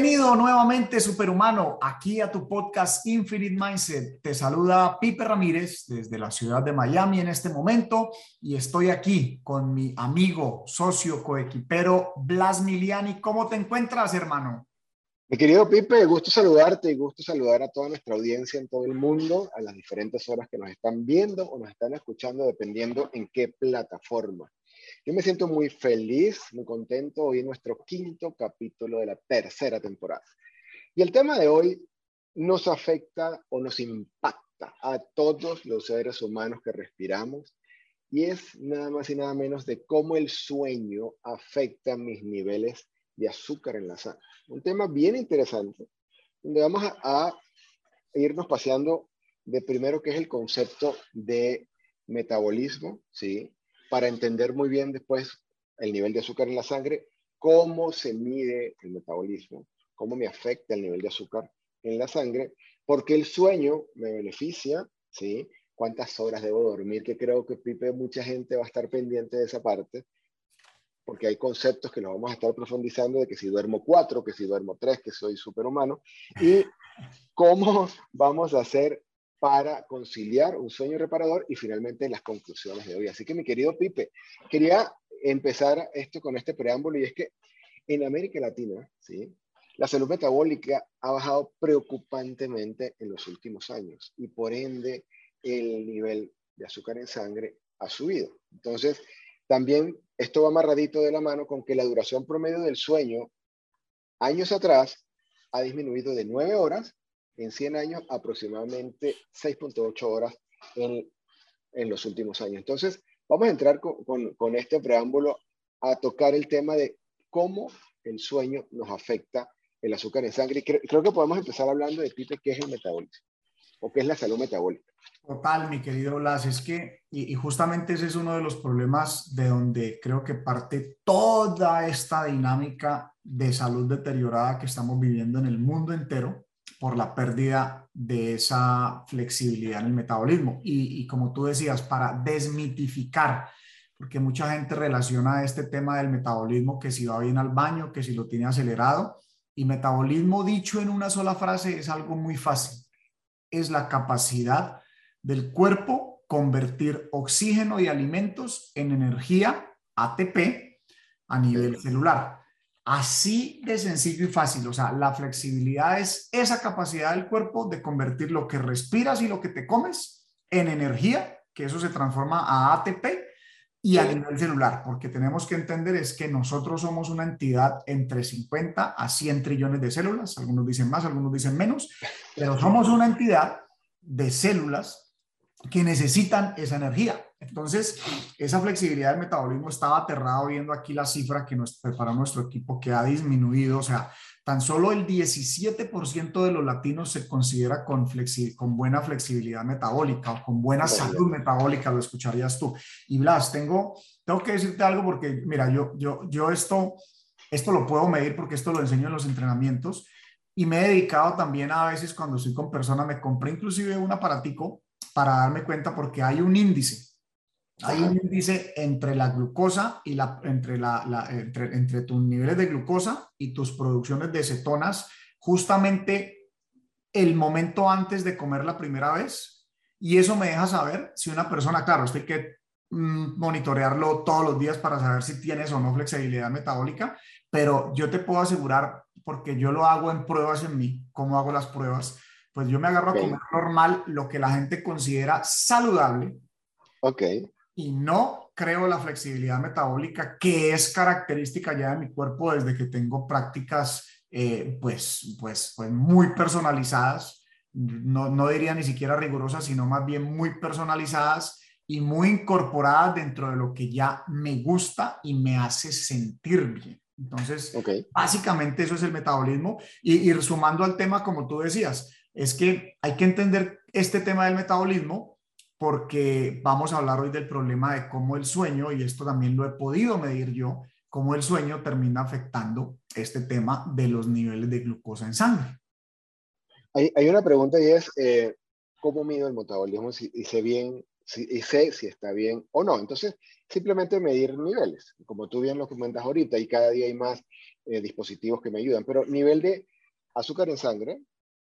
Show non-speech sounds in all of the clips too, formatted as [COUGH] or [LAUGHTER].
Bienvenido nuevamente, superhumano, aquí a tu podcast Infinite Mindset. Te saluda Pipe Ramírez desde la ciudad de Miami en este momento y estoy aquí con mi amigo, socio, coequipero Blas Miliani. ¿Cómo te encuentras, hermano? Mi querido Pipe, gusto saludarte y gusto saludar a toda nuestra audiencia en todo el mundo, a las diferentes horas que nos están viendo o nos están escuchando, dependiendo en qué plataforma. Yo me siento muy feliz, muy contento hoy en nuestro quinto capítulo de la tercera temporada. Y el tema de hoy nos afecta o nos impacta a todos los seres humanos que respiramos y es nada más y nada menos de cómo el sueño afecta mis niveles de azúcar en la sangre. Un tema bien interesante, donde vamos a, a irnos paseando de primero que es el concepto de metabolismo, ¿sí? Para entender muy bien después el nivel de azúcar en la sangre, cómo se mide el metabolismo, cómo me afecta el nivel de azúcar en la sangre, porque el sueño me beneficia, ¿sí? ¿Cuántas horas debo dormir? Que creo que Pipe, mucha gente va a estar pendiente de esa parte, porque hay conceptos que los vamos a estar profundizando de que si duermo cuatro, que si duermo tres, que soy superhumano, y cómo vamos a hacer para conciliar un sueño reparador y finalmente las conclusiones de hoy. Así que mi querido Pipe, quería empezar esto con este preámbulo y es que en América Latina, ¿sí? la salud metabólica ha bajado preocupantemente en los últimos años y por ende el nivel de azúcar en sangre ha subido. Entonces, también esto va amarradito de la mano con que la duración promedio del sueño años atrás ha disminuido de 9 horas en 100 años aproximadamente 6.8 horas en, en, los últimos años. Entonces, vamos a entrar con, con, este preámbulo a tocar el tema de cómo el sueño nos afecta el azúcar en sangre. Creo, creo que podemos empezar hablando de, Pipe, qué es el metabolismo o qué es la salud metabólica. Total, mi querido Blas, es que, y, justamente ese es uno de los problemas de donde creo que parte toda esta dinámica de salud deteriorada que estamos viviendo en el mundo entero, por la pérdida de esa flexibilidad en el metabolismo. Y, como tú decías, para desmitificar, porque mucha gente relaciona este tema del metabolismo que si va bien al baño, que si lo tiene acelerado, y metabolismo dicho en una sola frase es algo muy fácil. Es la capacidad del cuerpo convertir oxígeno y alimentos en energía ATP a nivel celular. Así de sencillo y fácil. O sea, la flexibilidad es esa capacidad del cuerpo de convertir lo que respiras y lo que te comes en energía, que eso se transforma a ATP y a nivel celular, porque tenemos que entender es que nosotros somos una entidad entre 50 a 100 trillones de células, algunos dicen más, algunos dicen menos, pero somos una entidad de células que necesitan esa energía. Entonces, esa flexibilidad del metabolismo estaba aterrado viendo aquí la cifra que nos prepara nuestro equipo que ha disminuido, o sea, tan solo el 17% de los latinos se considera con, con buena flexibilidad metabólica o con buena salud metabólica, lo escucharías tú. Y Blas, tengo, tengo que decirte algo porque, mira, yo, yo, yo esto, esto lo puedo medir porque esto lo enseño en los entrenamientos y me he dedicado también a veces cuando estoy con personas, me compré inclusive un aparatico para darme cuenta porque hay un índice hay un índice entre la glucosa y la, entre, la, entre, entre, tus niveles de glucosa y tus producciones de cetonas, justamente el momento antes de comer la primera vez. Y eso me deja saber si una persona, claro, esto hay que mm, monitorearlo todos los días para saber si tienes o no flexibilidad metabólica, pero yo te puedo asegurar, porque yo lo hago en pruebas en mí, cómo hago las pruebas, pues yo me agarro a comer normal lo que la gente considera saludable. Ok y no creo la flexibilidad metabólica que es característica ya de mi cuerpo desde que tengo prácticas eh, pues, pues, pues muy personalizadas, no, no diría ni siquiera rigurosas, sino más bien muy personalizadas y muy incorporadas dentro de lo que ya me gusta y me hace sentir bien. Entonces, básicamente eso es el metabolismo. Y, y sumando al tema, como tú decías, es que hay que entender este tema del metabolismo porque vamos a hablar hoy del problema de cómo el sueño, y esto también lo he podido medir yo, cómo el sueño termina afectando este tema de los niveles de glucosa en sangre. Hay, una pregunta y es, eh, ¿cómo mido el metabolismo? Si, y sé bien, y sé si está bien o no. Entonces, simplemente medir niveles, como tú bien lo comentas ahorita, y cada día hay más eh, dispositivos que me ayudan, pero nivel de azúcar en sangre,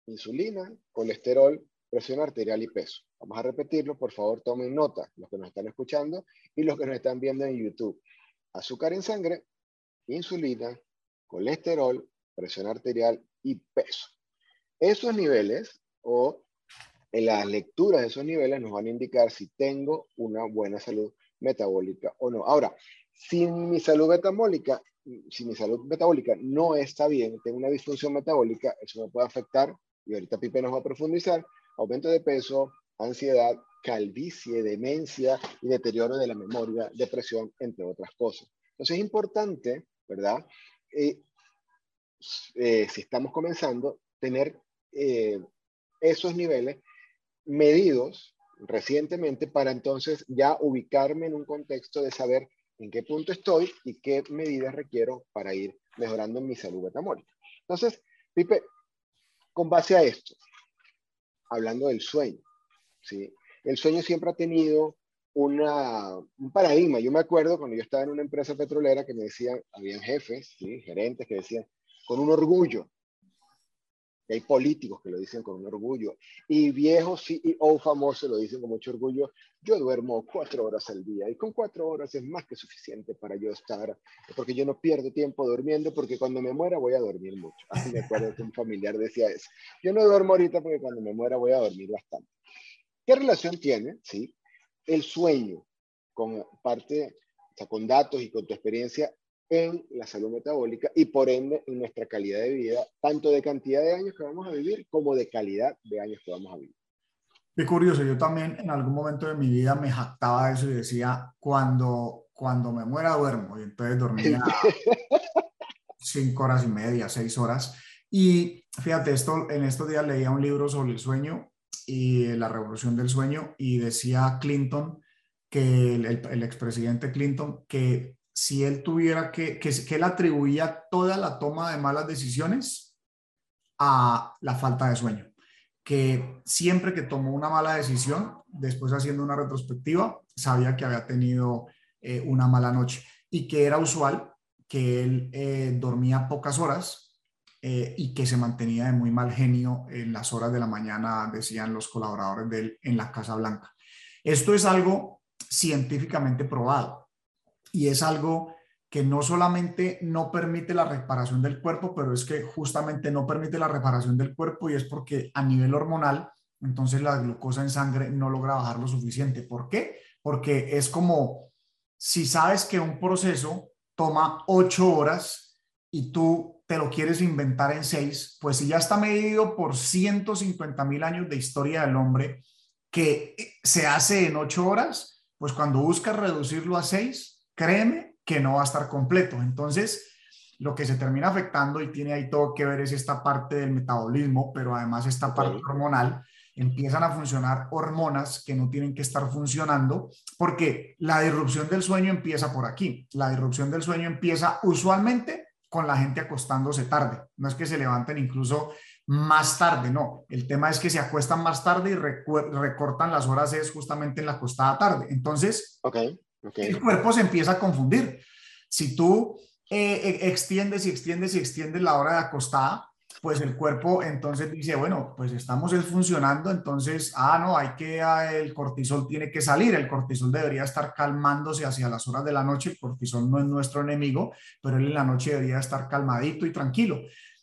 insulina, colesterol, presión arterial y peso. Vamos a repetirlo, por favor tomen nota, los que nos están escuchando y los que nos están viendo en YouTube. Azúcar en sangre, insulina, colesterol, presión arterial y peso. Esos niveles o en las lecturas de esos niveles nos van a indicar si tengo una buena salud metabólica o no. Ahora, si mi salud metabólica, si mi salud metabólica no está bien, tengo una disfunción metabólica, eso me puede afectar, y ahorita Pipe nos va a profundizar, aumento de peso, ansiedad, calvicie, demencia y deterioro de la memoria, depresión, entre otras cosas. Entonces es importante, ¿verdad? Eh, eh, si estamos comenzando, tener eh, esos niveles medidos recientemente para entonces ya ubicarme en un contexto de saber en qué punto estoy y qué medidas requiero para ir mejorando mi salud metabólica. Entonces, Pipe, con base a esto, hablando del sueño, ¿sí? el sueño siempre ha tenido una, un paradigma. Yo me acuerdo cuando yo estaba en una empresa petrolera que me decían, habían jefes, ¿sí? gerentes que decían, con un orgullo, hay políticos que lo dicen con un orgullo. Y viejos CEO famosos lo dicen con mucho orgullo. Yo duermo cuatro horas al día y con cuatro horas es más que suficiente para yo estar, porque yo no pierdo tiempo durmiendo porque cuando me muera voy a dormir mucho. Así me acuerdo que un [LAUGHS] familiar decía eso. Yo no duermo ahorita porque cuando me muera voy a dormir bastante. ¿Qué relación tiene, sí, el sueño con parte, o sea, con datos y con tu experiencia en la salud metabólica y por ende en nuestra calidad de vida, tanto de cantidad de años que vamos a vivir como de calidad de años que vamos a vivir. Qué curioso, yo también en algún momento de mi vida me jactaba de eso y decía, cuando, cuando me muera duermo, y entonces dormía [LAUGHS] cinco horas y media, seis horas. Y fíjate, esto, en estos días leía un libro sobre el sueño y la revolución del sueño y decía Clinton, que el, el, el expresidente Clinton, que si él tuviera que, que, que él atribuía toda la toma de malas decisiones a la falta de sueño, que siempre que tomó una mala decisión, después haciendo una retrospectiva, sabía que había tenido eh, una mala noche y que era usual que él eh, dormía pocas horas eh, y que se mantenía de muy mal genio en las horas de la mañana, decían los colaboradores de él en la Casa Blanca. Esto es algo científicamente probado y es algo que no solamente no permite la reparación del cuerpo, pero es que justamente no permite la reparación del cuerpo y es porque a nivel hormonal, entonces la glucosa en sangre no logra bajar lo suficiente. ¿Por qué? Porque es como si sabes que un proceso toma ocho horas y tú te lo quieres inventar en seis, pues si ya está medido por 150 mil años de historia del hombre que se hace en ocho horas, pues cuando buscas reducirlo a seis, créeme que no va a estar completo. Entonces, lo que se termina afectando y tiene ahí todo que ver es esta parte del metabolismo, pero además esta parte hormonal. Empiezan a funcionar hormonas que no tienen que estar funcionando porque la disrupción del sueño empieza por aquí. La disrupción del sueño empieza usualmente con la gente acostándose tarde. No es que se levanten incluso más tarde, no. El tema es que se acuestan más tarde y recortan las horas es justamente en la acostada tarde. Entonces, okay. El cuerpo se empieza a confundir. Si tú eh, eh, extiendes y extiendes y extiendes la hora de acostada, pues el cuerpo entonces dice, bueno, pues estamos funcionando, entonces, ah, no, hay que, ah, el cortisol tiene que salir, el cortisol debería estar calmándose hacia las horas de la noche, el cortisol no es nuestro enemigo, pero él en la noche debería estar calmadito y tranquilo.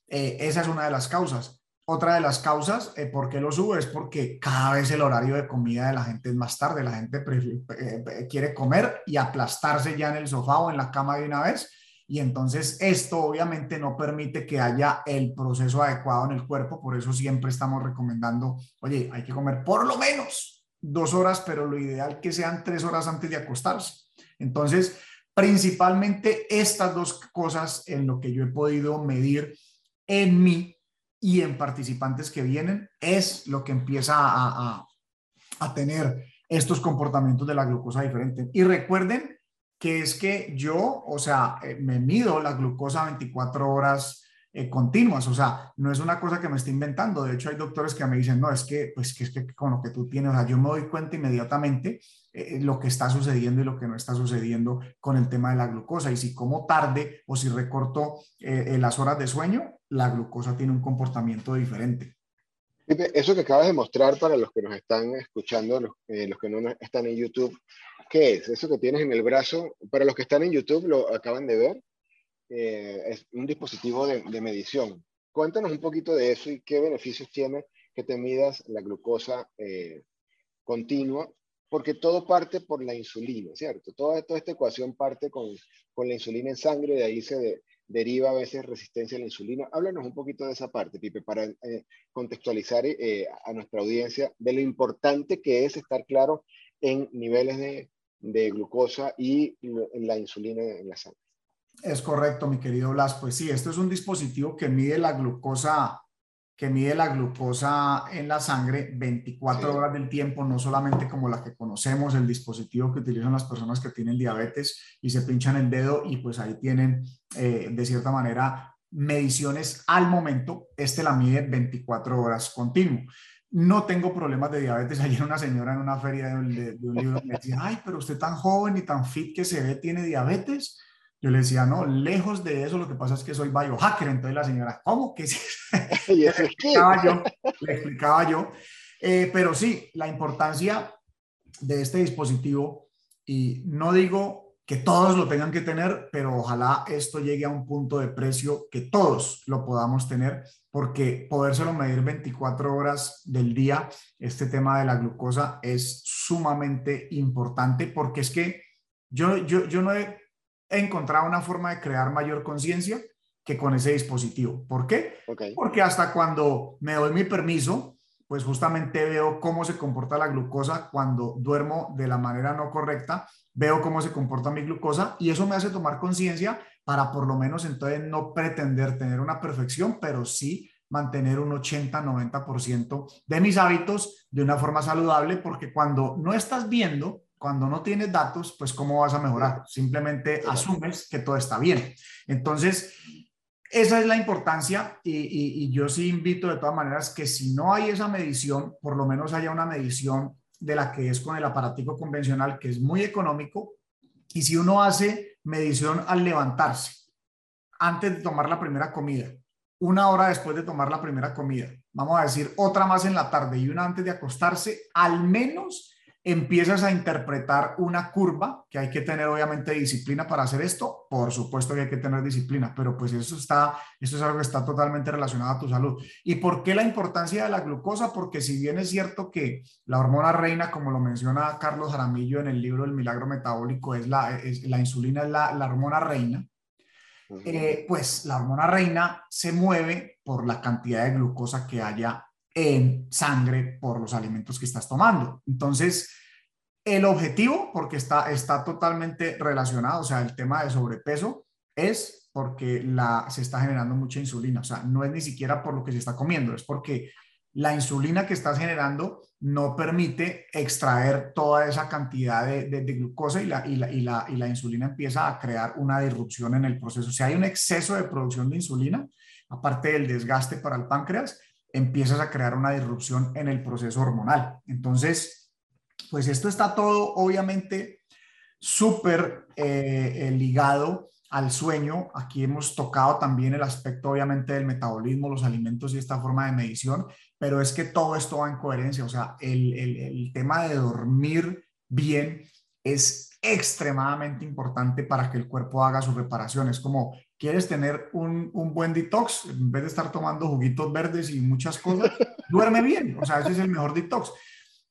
Eh, esa es una de las causas. Otra de las causas eh, por qué lo subo es porque cada vez el horario de comida de la gente es más tarde. La gente eh, quiere comer y aplastarse ya en el sofá o en la cama de una vez. Y entonces esto obviamente no permite que haya el proceso adecuado en el cuerpo. Por eso siempre estamos recomendando, oye, hay que comer por lo menos dos horas, pero lo ideal que sean tres horas antes de acostarse. Entonces, principalmente estas dos cosas en lo que yo he podido medir en mí y en participantes que vienen es lo que empieza a, a, tener estos comportamientos de la glucosa diferente. Y recuerden que es que yo, o sea, eh, me mido la glucosa 24 horas eh, continuas, o sea, no es una cosa que me esté inventando, de hecho hay doctores que me dicen, no, es que, pues, que es que con lo que tú tienes, o sea, yo me doy cuenta inmediatamente eh, lo que está sucediendo y lo que no está sucediendo con el tema de la glucosa, y si como tarde o si recorto eh, las horas de sueño, la glucosa tiene un comportamiento diferente. Eso que acabas de mostrar para los que nos están escuchando, los, los que no están en YouTube, ¿qué es? Eso que tienes en el brazo, para los que están en YouTube lo acaban de ver, eh, es un dispositivo de, medición. Cuéntanos un poquito de eso y qué beneficios tiene que te midas la glucosa eh, continua, porque todo parte por la insulina, ¿cierto? Toda, toda esta ecuación parte con, con la insulina en sangre, de ahí se deriva a veces resistencia a la insulina. Háblanos un poquito de esa parte, Pipe, para eh, contextualizar a nuestra audiencia de lo importante que es estar claro en niveles de, de glucosa y la insulina en la sangre. Es correcto, mi querido Blas. Pues sí, esto es un dispositivo que mide la glucosa, que mide la glucosa en la sangre 24 horas del tiempo, no solamente como la que conocemos, el dispositivo que utilizan las personas que tienen diabetes y se pinchan el dedo y pues ahí tienen eh, de cierta manera mediciones al momento. Este la mide 24 horas continuo no tengo problemas de diabetes. [LAUGHS] Ayer una señora en una feria de, un libro me decía, ay, pero usted tan joven y tan fit que se ve, ¿tiene diabetes? Yo le decía, no, lejos de eso, lo que pasa es que soy biohacker. Entonces la señora, ¿cómo que sí? [LAUGHS] [LAUGHS] le explicaba yo, le explicaba yo. Eh, pero sí, la importancia de este dispositivo, y no digo que todos lo tengan que tener, pero ojalá esto llegue a un punto de precio que todos lo podamos tener, porque podérselo medir 24 horas del día, este tema de la glucosa es sumamente importante, porque es que yo, yo, yo no he encontrado una forma de crear mayor conciencia que con ese dispositivo. ¿Por qué? Porque hasta cuando me doy mi permiso, pues justamente veo cómo se comporta la glucosa cuando duermo de la manera no correcta, veo cómo se comporta mi glucosa y eso me hace tomar conciencia para por lo menos entonces no pretender tener una perfección, pero sí mantener un 80-90% de mis hábitos de una forma saludable, porque cuando no estás viendo, cuando no tienes datos, pues ¿cómo vas a mejorar? Simplemente asumes que todo está bien. Entonces, esa es la importancia y, yo sí invito de todas maneras que si no hay esa medición, por lo menos haya una medición de la que es con el aparatico convencional, que es muy económico. Y si uno hace medición al levantarse, antes de tomar la primera comida, una hora después de tomar la primera comida, vamos a decir otra más en la tarde y una antes de acostarse, al menos empiezas a interpretar una curva, que hay que tener obviamente disciplina para hacer esto, por supuesto que hay que tener disciplina, pero pues eso está, eso es algo que está totalmente relacionado a tu salud. ¿Y por qué la importancia de la glucosa? Porque si bien es cierto que la hormona reina, como lo menciona Carlos Jaramillo en el libro El milagro metabólico, es la, es, la insulina es la, la hormona reina, eh, pues la hormona reina se mueve por la cantidad de glucosa que haya en sangre por los alimentos que estás tomando. Entonces, el objetivo, porque está, está totalmente relacionado, o sea, el tema de sobrepeso es porque la, se está generando mucha insulina, o sea, no es ni siquiera por lo que se está comiendo, es porque la insulina que estás generando no permite extraer toda esa cantidad de, glucosa y la, y, la, y, la, y la insulina empieza a crear una disrupción en el proceso. Si hay un exceso de producción de insulina, aparte del desgaste para el páncreas, empiezas a crear una disrupción en el proceso hormonal. Entonces, pues esto está todo obviamente súper eh, eh, ligado al sueño. Aquí hemos tocado también el aspecto obviamente del metabolismo, los alimentos y esta forma de medición, pero es que todo esto va en coherencia. O sea, el, el tema de dormir bien es extremadamente importante para que el cuerpo haga su reparación. Es como quieres tener un, un, buen detox, en vez de estar tomando juguitos verdes y muchas cosas, [LAUGHS] duerme bien. O sea, ese es el mejor detox.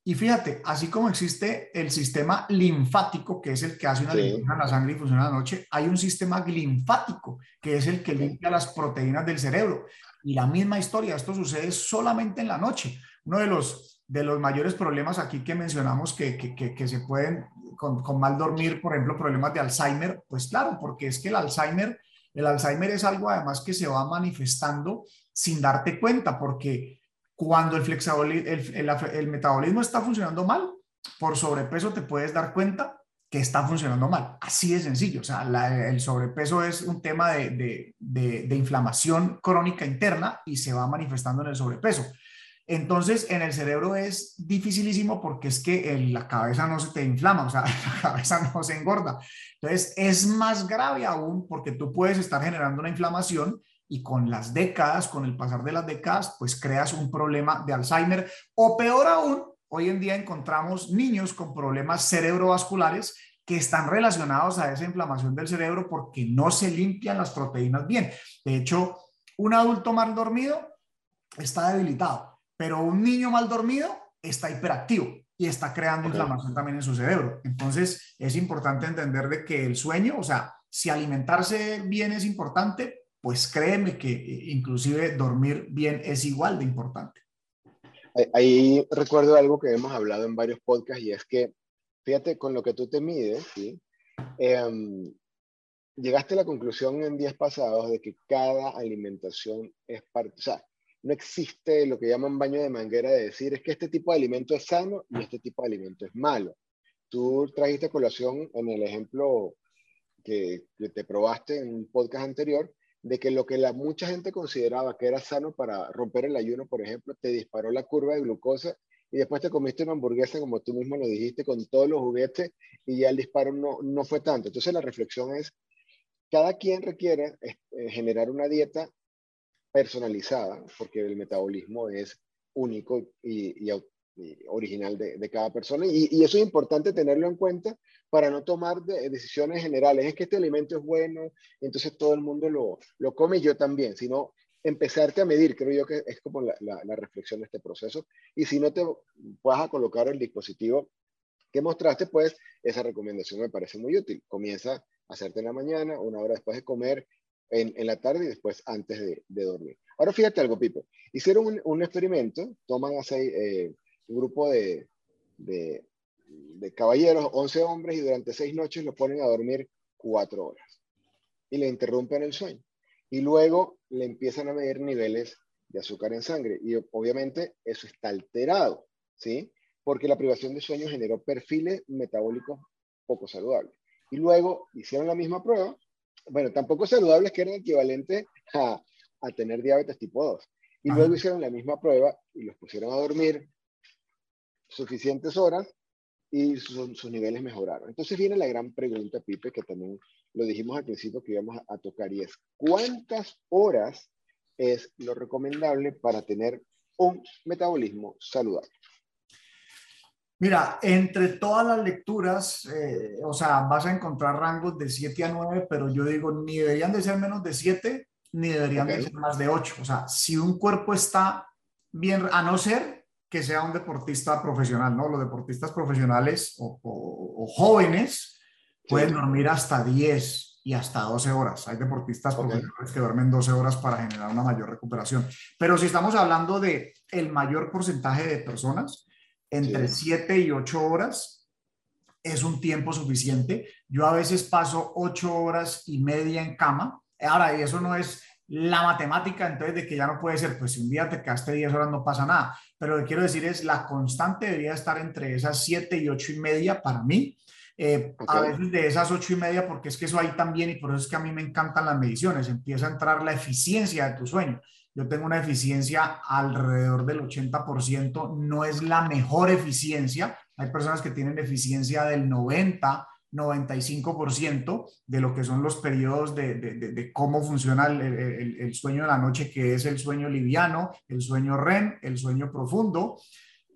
Y fíjate, así como existe el sistema linfático, que es el que hace una limpieza en la sangre y funciona la noche, hay un sistema linfático, que es el que limpia las proteínas del cerebro. Y la misma historia, esto sucede solamente en la noche. Uno de los, de los mayores problemas aquí que mencionamos que, que, que, que se pueden con, con, mal dormir, por ejemplo, problemas de Alzheimer, pues claro, porque es que el Alzheimer el Alzheimer es algo además que se va manifestando sin darte cuenta, porque cuando el, metabolismo está funcionando mal, por sobrepeso te puedes dar cuenta que está funcionando mal. Así de sencillo. O sea, el sobrepeso es un tema de, inflamación crónica interna y se va manifestando en el sobrepeso. Entonces, en el cerebro es dificilísimo porque es que la cabeza no se te inflama, o sea, [LAUGHS] la cabeza no se engorda. Entonces, es más grave aún porque tú puedes estar generando una inflamación y con las décadas, con el pasar de las décadas, pues creas un problema de Alzheimer o peor aún, hoy en día encontramos niños con problemas cerebrovasculares que están relacionados a esa inflamación del cerebro porque no se limpian las proteínas bien. De hecho, un adulto mal dormido está debilitado, pero un niño mal dormido está hiperactivo y está creando inflamación también en su cerebro. Entonces, es importante entender de que el sueño, o sea, si alimentarse bien es importante, pues créeme que eh, inclusive dormir bien es igual de importante. Ahí recuerdo algo que hemos hablado en varios podcasts y es que, fíjate, con lo que tú te mides, ¿sí? Em, llegaste a la conclusión en días pasados de que cada alimentación es parte, o sea, no existe lo que llaman baño de manguera de decir es que este tipo de alimento es sano y este tipo de alimento es malo. Tú trajiste colación en el ejemplo que, que te probaste en un podcast anterior, de que lo que la, mucha gente consideraba que era sano para romper el ayuno, por ejemplo, te disparó la curva de glucosa y después te comiste una hamburguesa, como tú mismo lo dijiste, con todos los juguetes y ya el disparo no, no fue tanto. Entonces la reflexión es, cada quien requiere eh, generar una dieta personalizada, porque el metabolismo es único y, original de, cada persona. Y, eso es importante tenerlo en cuenta para no tomar decisiones generales. Es que este alimento es bueno, entonces todo el mundo lo, lo come y yo también, sino empezarte a medir, creo yo que es como la, la, reflexión de este proceso. Y si no te vas a colocar el dispositivo que mostraste, pues esa recomendación me parece muy útil. Comienza a hacerte en la mañana, una hora después de comer, en, la tarde y después antes de, dormir. Ahora fíjate algo, Pipo. Hicieron un, experimento, toman a seis, eh, un grupo de, de, caballeros, 11 hombres, y durante seis noches lo ponen a dormir cuatro horas. Y le interrumpen el sueño. Y luego le empiezan a medir niveles de azúcar en sangre. Y obviamente eso está alterado, ¿sí? Porque la privación de sueño generó perfiles metabólicos poco saludables. Y luego hicieron la misma prueba, bueno, tampoco saludables que eran equivalentes a, a tener diabetes tipo 2. Y luego hicieron la misma prueba y los pusieron a dormir suficientes horas y sus, niveles mejoraron. Entonces viene la gran pregunta, Pipe, que también lo dijimos al principio que íbamos a, tocar, y es, ¿cuántas horas es lo recomendable para tener un metabolismo saludable? Mira, entre todas las lecturas, eh, o sea, vas a encontrar rangos de 7 a 9, pero yo digo, ni deberían de ser menos de 7, ni deberían de ser más de 8. O sea, si un cuerpo está bien, a no ser que sea un deportista profesional, ¿no? Los deportistas profesionales o, jóvenes pueden dormir hasta 10 y hasta 12 horas. Hay deportistas profesionales que duermen 12 horas para generar una mayor recuperación. Pero si estamos hablando de el mayor porcentaje de personas, entre 7 y 8 horas es un tiempo suficiente. Yo a veces paso 8 horas y media en cama. Ahora, y eso no es la matemática, entonces, de que ya no puede ser, pues si un día te quedaste 10 horas no pasa nada, pero lo que quiero decir es, la constante debería estar entre esas 7 y 8 y media para mí, eh, a veces de esas 8 y media, porque es que eso ahí también, y por eso es que a mí me encantan las mediciones, empieza a entrar la eficiencia de tu sueño. Yo tengo una eficiencia alrededor del 80%, no es la mejor eficiencia, hay personas que tienen eficiencia del 90%, 95% de lo que son los periodos de, de, cómo funciona el, el, sueño de la noche, que es el sueño liviano, el sueño REM, el sueño profundo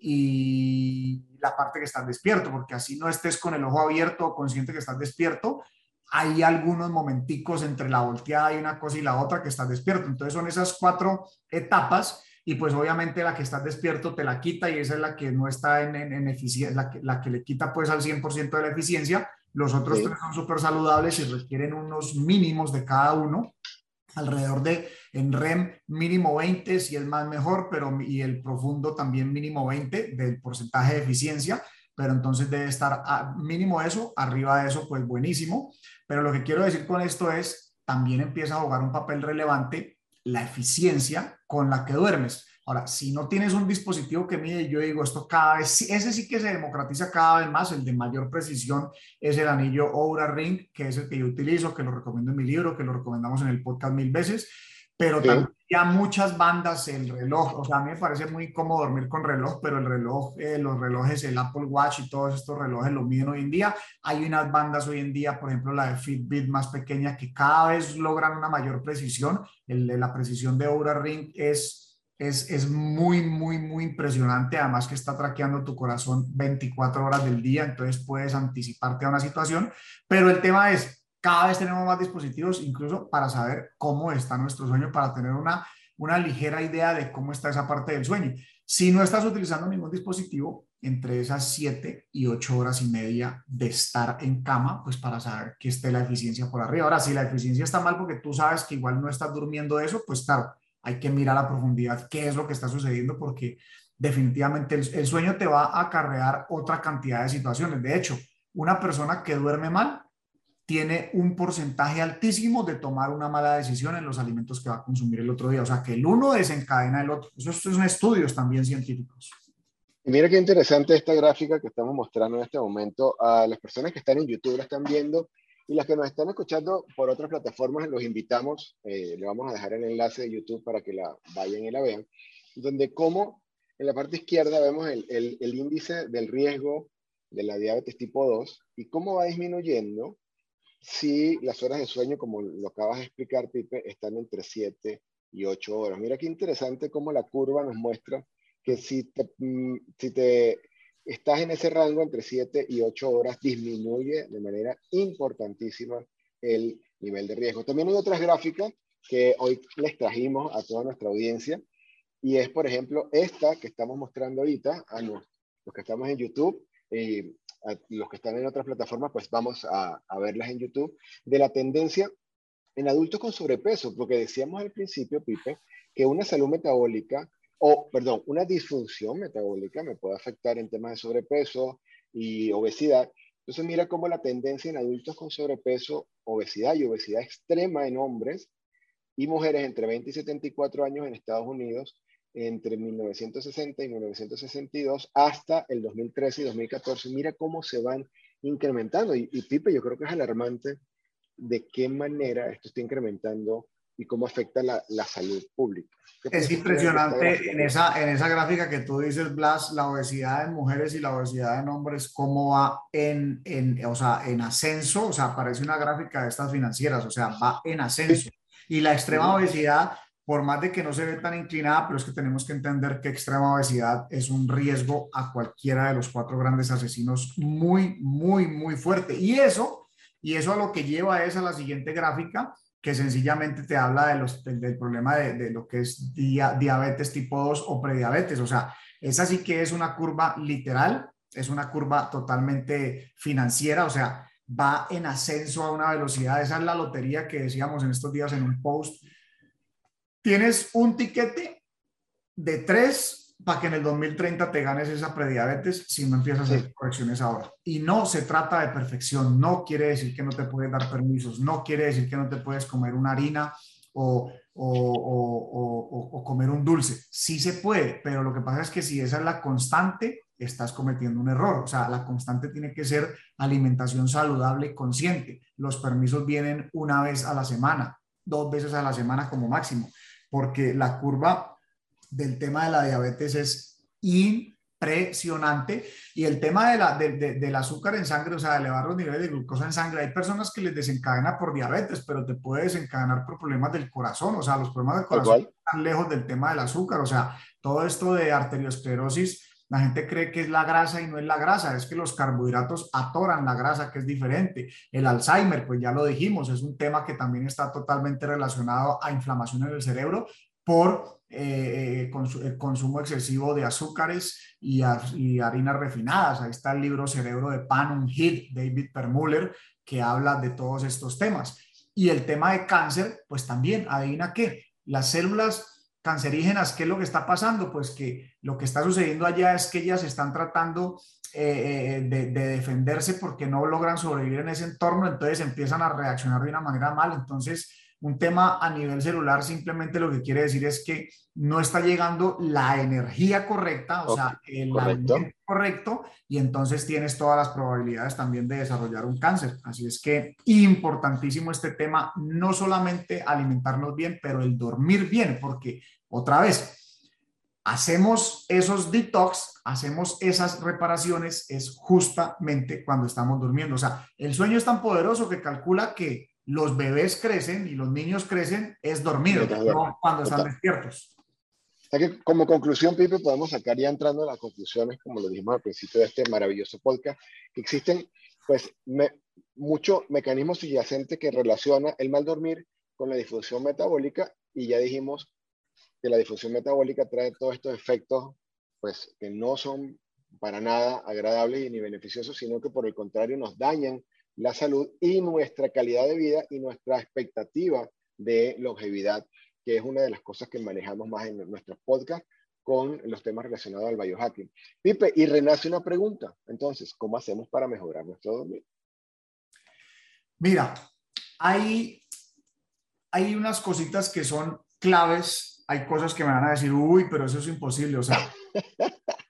y la parte que estás despierto, porque así no estés con el ojo abierto o consciente que estás despierto, hay algunos momenticos entre la volteada y una cosa y la otra que estás despierto. Entonces son esas cuatro etapas y pues obviamente la que estás despierto te la quita y esa es la que no está en, en, eficiencia, la que, la que le quita pues al 100% de la eficiencia los otros tres son súper saludables y requieren unos mínimos de cada uno, alrededor de en REM mínimo 20 si es más mejor, pero y el profundo también mínimo 20 del porcentaje de eficiencia, pero entonces debe estar a mínimo eso, arriba de eso pues buenísimo. Pero lo que quiero decir con esto es, también empieza a jugar un papel relevante la eficiencia con la que duermes. Ahora, si no tienes un dispositivo que mide, yo digo, esto cada vez, ese sí que se democratiza cada vez más, el de mayor precisión es el anillo Oura Ring, que es el que yo utilizo, que lo recomiendo en mi libro, que lo recomendamos en el podcast mil veces, pero también ya muchas bandas, el reloj, o sea, a mí me parece muy cómodo dormir con reloj, pero el reloj, eh, los relojes, el Apple Watch y todos estos relojes lo miden hoy en día. Hay unas bandas hoy en día, por ejemplo, la de Fitbit más pequeña, que cada vez logran una mayor precisión. El, la precisión de Oura Ring es, es, es muy, muy, muy impresionante. Además que está traqueando tu corazón 24 horas del día, entonces puedes anticiparte a una situación. Pero el tema es, cada vez tenemos más dispositivos, incluso para saber cómo está nuestro sueño, para tener una, una ligera idea de cómo está esa parte del sueño. Si no estás utilizando ningún dispositivo, entre esas 7 y 8 horas y media de estar en cama, pues para saber que esté la eficiencia por arriba. Ahora, si la eficiencia está mal porque tú sabes que igual no estás durmiendo eso, pues claro, hay que mirar a profundidad qué es lo que está sucediendo porque definitivamente el, el sueño te va a acarrear otra cantidad de situaciones. De hecho, una persona que duerme mal tiene un porcentaje altísimo de tomar una mala decisión en los alimentos que va a consumir el otro día. O sea, que el uno desencadena el otro. Eso son estudios también científicos. Y mira qué interesante esta gráfica que estamos mostrando en este momento. A las personas que están en YouTube la están viendo y las que nos están escuchando por otras plataformas, los invitamos. Eh, le vamos a dejar el enlace de YouTube para que la vayan y la vean. Donde como en la parte izquierda vemos el, el, el índice del riesgo de la diabetes tipo 2 y cómo va disminuyendo si las horas de sueño, como lo acabas de explicar, Pipe, están entre 7 y 8 horas. Mira qué interesante cómo la curva nos muestra que si te, mm, si te estás en ese rango entre 7 y 8 horas, disminuye de manera importantísima el nivel de riesgo. También hay otras gráficas que hoy les trajimos a toda nuestra audiencia y es, por ejemplo, esta que estamos mostrando ahorita a los, que estamos en YouTube. Eh, los que están en otras plataformas, pues vamos a, verlas en YouTube, de la tendencia en adultos con sobrepeso, porque decíamos al principio, Pipe, que una salud metabólica, o perdón, una disfunción metabólica me puede afectar en temas de sobrepeso y obesidad. Entonces mira cómo la tendencia en adultos con sobrepeso, obesidad y obesidad extrema en hombres y mujeres entre 20 y 74 años en Estados Unidos entre 1960 y 1962 hasta el 2013 y 2014. Mira cómo se van incrementando. Y, Pipe, yo creo que es alarmante de qué manera esto está incrementando y cómo afecta la, la salud pública. Es impresionante en esa, en esa gráfica que tú dices, Blas, la obesidad en mujeres y la obesidad en hombres, cómo va en, en, o sea, en ascenso, o sea, parece una gráfica de estas financieras, o sea, va en ascenso. Y la extrema obesidad por más de que no se ve tan inclinada, pero es que tenemos que entender que extrema obesidad es un riesgo a cualquiera de los cuatro grandes asesinos muy, muy, muy fuerte. Y eso, y eso a lo que lleva es a la siguiente gráfica, que sencillamente te habla de los, del, problema de, lo que es diabetes tipo 2 o prediabetes. O sea, esa sí que es una curva literal, es una curva totalmente financiera, o sea, va en ascenso a una velocidad. Esa es la lotería que decíamos en estos días en un post tienes un tiquete de tres para que en el 2030 te ganes esa prediabetes si no empiezas a hacer correcciones ahora. Y no se trata de perfección, no quiere decir que no te puedes dar permisos, no quiere decir que no te puedes comer una harina o, o, o, o, comer un dulce. Sí se puede, pero lo que pasa es que si esa es la constante, estás cometiendo un error. O sea, la constante tiene que ser alimentación saludable y consciente. Los permisos vienen una vez a la semana, dos veces a la semana como máximo porque la curva del tema de la diabetes es impresionante y el tema de la, del azúcar en sangre, o sea, elevar los niveles de glucosa en sangre, hay personas que les desencadena por diabetes, pero te puede desencadenar por problemas del corazón, o sea, los problemas del corazón están lejos del tema del azúcar, o sea, todo esto de arteriosclerosis la gente cree que es la grasa y no es la grasa, es que los carbohidratos atoran la grasa, que es diferente. El Alzheimer, pues ya lo dijimos, es un tema que también está totalmente relacionado a inflamación en el cerebro por eh, el consumo excesivo de azúcares y, harinas refinadas. Ahí está el libro Cerebro de Pan, un hit, David Permuller, que habla de todos estos temas. Y el tema de cáncer, pues también, adivina qué, las células cancerígenas, ¿qué es lo que está pasando? Pues que lo que está sucediendo allá es que ellas están tratando eh, eh, de, defenderse porque no logran sobrevivir en ese entorno, entonces empiezan a reaccionar de una manera mal, entonces un tema a nivel celular simplemente lo que quiere decir es que no está llegando la energía correcta, o sea, el correcto. correcto, y entonces tienes todas las probabilidades también de desarrollar un cáncer. Así es que importantísimo este tema, no solamente alimentarnos bien, pero el dormir bien, porque otra vez, hacemos esos detox, hacemos esas reparaciones, es justamente cuando estamos durmiendo. O sea, el sueño es tan poderoso que calcula que los bebés crecen y los niños crecen es dormido, no cuando están despiertos. que como conclusión, Pipe, podemos sacar ya entrando a las conclusiones, como lo dijimos al principio de este maravilloso podcast, que existen pues muchos mecanismos subyacentes que relaciona el mal dormir con la disfunción metabólica y ya dijimos que la difusión metabólica trae todos estos efectos, pues que no son para nada agradables ni beneficiosos, sino que por el contrario nos dañan la salud y nuestra calidad de vida y nuestra expectativa de longevidad, que es una de las cosas que manejamos más en nuestros podcasts con los temas relacionados al biohacking. Pipe, y renace una pregunta, entonces, ¿cómo hacemos para mejorar nuestro dormir? Mira, hay, hay unas cositas que son claves hay cosas que me van a decir, uy, pero eso es imposible. O sea, [LAUGHS]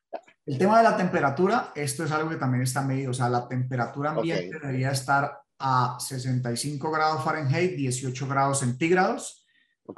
el tema de la temperatura, esto es algo que también está medido. O sea, la temperatura ambiente debería estar a 65 grados Fahrenheit, 18 grados centígrados.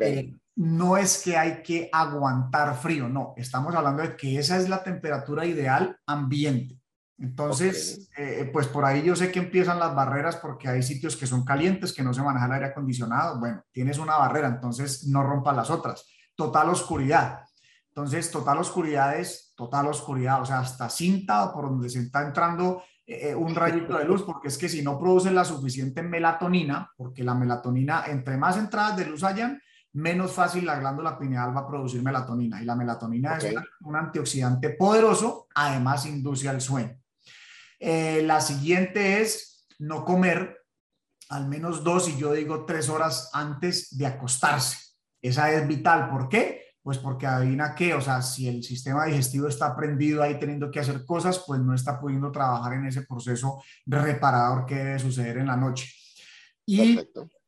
Eh, no es que hay que aguantar frío, no. Estamos hablando de que esa es la temperatura ideal ambiente. Entonces, eh, pues por ahí yo sé que empiezan las barreras porque hay sitios que son calientes, que no se maneja el aire acondicionado. Bueno, tienes una barrera, entonces no rompas las otras total oscuridad. Entonces, total oscuridad es total oscuridad, o sea, hasta cinta por donde se está entrando eh, eh, un rayito de luz, porque es que si no producen la suficiente melatonina, porque la melatonina, entre más entradas de luz hayan, menos fácil la glándula pineal va a producir melatonina. Y la melatonina es un antioxidante poderoso, además induce al sueño. Eh, la siguiente es no comer al menos dos, y yo digo tres horas antes de acostarse. Esa es vital. ¿Por qué? Pues porque adivina qué, o sea, si el sistema digestivo está prendido ahí teniendo que hacer cosas, pues no está pudiendo trabajar en ese proceso reparador que debe suceder en la noche. Y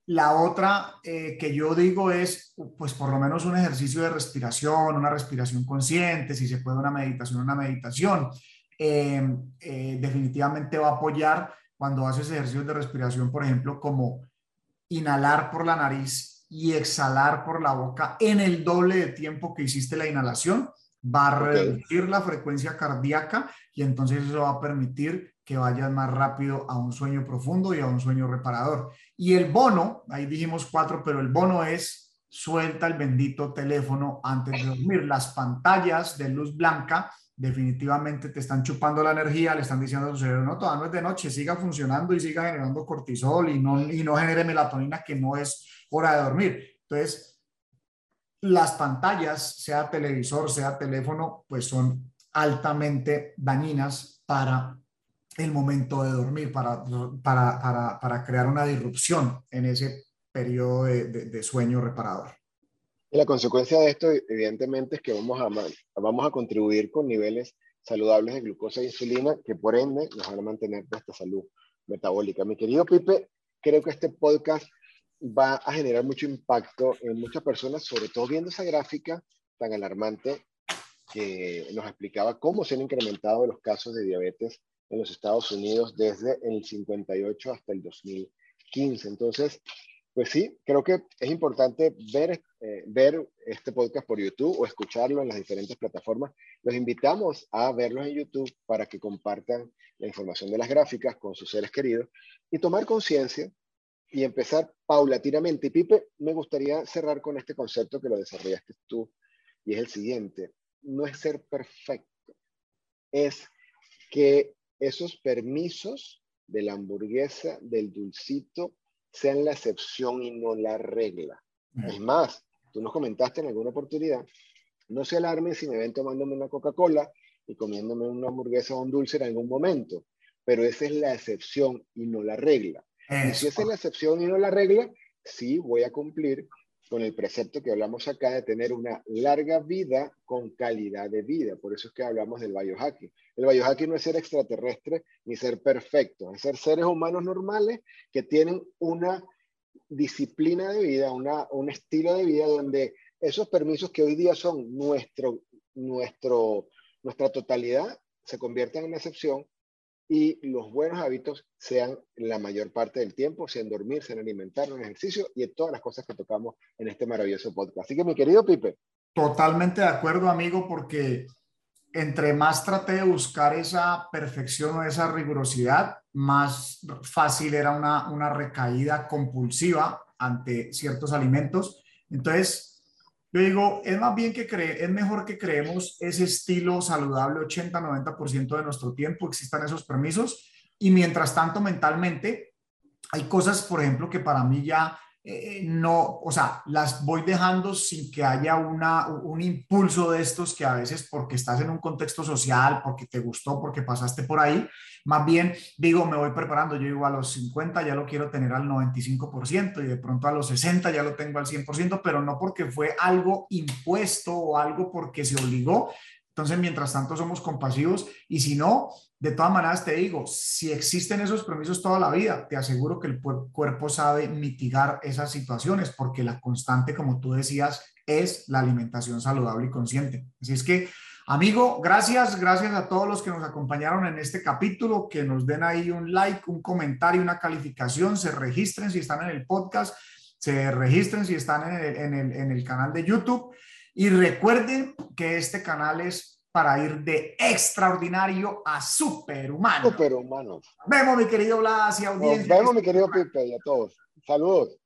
la otra eh, que yo digo es, pues por lo menos un ejercicio de respiración, una respiración consciente, si se puede una meditación, una meditación. Eh, eh, definitivamente va a apoyar cuando haces ejercicios de respiración, por ejemplo, como inhalar por la nariz y exhalar por la boca en el doble de tiempo que hiciste la inhalación, va a reducir la frecuencia cardíaca y entonces eso va a permitir que vayas más rápido a un sueño profundo y a un sueño reparador. Y el bono, ahí dijimos cuatro, pero el bono es suelta el bendito teléfono antes de dormir. Las pantallas de luz blanca definitivamente te están chupando la energía, le están diciendo a tu cerebro, no, todavía no es de noche, siga funcionando y siga generando cortisol y no, y no genere melatonina, que no es hora de dormir. Entonces, las pantallas, sea televisor, sea teléfono, pues son altamente dañinas para el momento de dormir, para, para, para, crear una disrupción en ese periodo de, sueño reparador. Y la consecuencia de esto, evidentemente, es que vamos a, contribuir con niveles saludables de glucosa e insulina, que por ende nos van a mantener nuestra salud metabólica. Mi querido Pipe, creo que este podcast va a generar mucho impacto en muchas personas, sobre todo viendo esa gráfica tan alarmante que nos explicaba cómo se han incrementado los casos de diabetes en los Estados Unidos desde el 58 hasta el 2015. Entonces, pues sí, creo que es importante ver, eh, ver este podcast por YouTube o escucharlo en las diferentes plataformas. Los invitamos a verlos en YouTube para que compartan la información de las gráficas con sus seres queridos y tomar conciencia y empezar paulatinamente. Y Pipe, me gustaría cerrar con este concepto que lo desarrollaste tú, y es el siguiente. No es ser perfecto, es que esos permisos de la hamburguesa, del dulcito, sean la excepción y no la regla. Es más, tú nos comentaste en alguna oportunidad, no se alarmen si me ven tomándome una Coca-Cola y comiéndome una hamburguesa o un dulce en algún momento, pero esa es la excepción y no la regla. Y si esa es la excepción y no la regla, sí voy a cumplir con el precepto que hablamos acá de tener una larga vida con calidad de vida. Por eso es que hablamos del biohacking. El biohacking no es ser extraterrestre ni ser perfecto, es ser seres humanos normales que tienen una disciplina de vida, una, un estilo de vida donde esos permisos que hoy día son nuestro, nuestro, nuestra totalidad se conviertan en excepción y los buenos hábitos sean la mayor parte del tiempo, sean dormir, sean alimentar, en ejercicio y en todas las cosas que tocamos en este maravilloso podcast. Así que mi querido Pipe. Totalmente de acuerdo, amigo, porque entre más traté de buscar esa perfección o esa rigurosidad, más fácil era una, una recaída compulsiva ante ciertos alimentos. Entonces, yo digo, es más bien que cree, es mejor que creemos ese estilo saludable 80-90% de nuestro tiempo, existan esos permisos. Y mientras tanto mentalmente hay cosas, por ejemplo, que para mí ya eh, no, o sea, las voy dejando sin que haya una, un impulso de estos que a veces porque estás en un contexto social, porque te gustó, porque pasaste por ahí, más bien digo, me voy preparando, yo digo a los 50 ya lo quiero tener al 95% y de pronto a los 60 ya lo tengo al 100%, pero no porque fue algo impuesto o algo porque se obligó, entonces, mientras tanto, somos compasivos y si no, de todas maneras te digo, si existen esos permisos toda la vida, te aseguro que el cuerpo sabe mitigar esas situaciones porque la constante, como tú decías, es la alimentación saludable y consciente. Así es que, amigo, gracias, gracias a todos los que nos acompañaron en este capítulo, que nos den ahí un like, un comentario, una calificación, se registren si están en el podcast, se registren si están en el, en el, en el canal de YouTube y recuerden que este canal es para ir de extraordinario a superhumano. Superhumano. Vemos, mi querido Blas y audiencia. Nos vemos, mi querido Pipe, y a todos. Saludos.